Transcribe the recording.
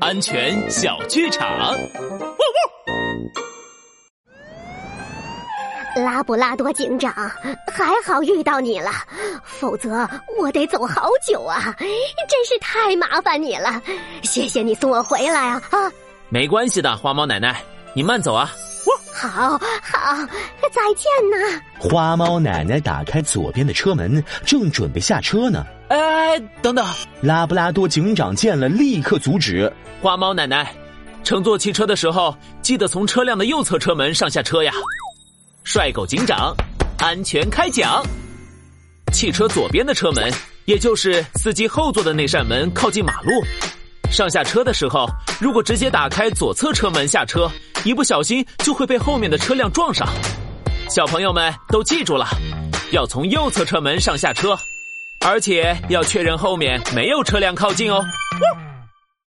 安全小剧场。拉布拉多警长，还好遇到你了，否则我得走好久啊！真是太麻烦你了，谢谢你送我回来啊！啊，没关系的，花猫奶奶，你慢走啊。好好，再见呐！花猫奶奶打开左边的车门，正准备下车呢。哎，等等！拉布拉多警长见了，立刻阻止。花猫奶奶，乘坐汽车的时候，记得从车辆的右侧车门上下车呀。帅狗警长，安全开讲。汽车左边的车门，也就是司机后座的那扇门，靠近马路。上下车的时候，如果直接打开左侧车门下车，一不小心就会被后面的车辆撞上。小朋友们都记住了，要从右侧车门上下车，而且要确认后面没有车辆靠近哦。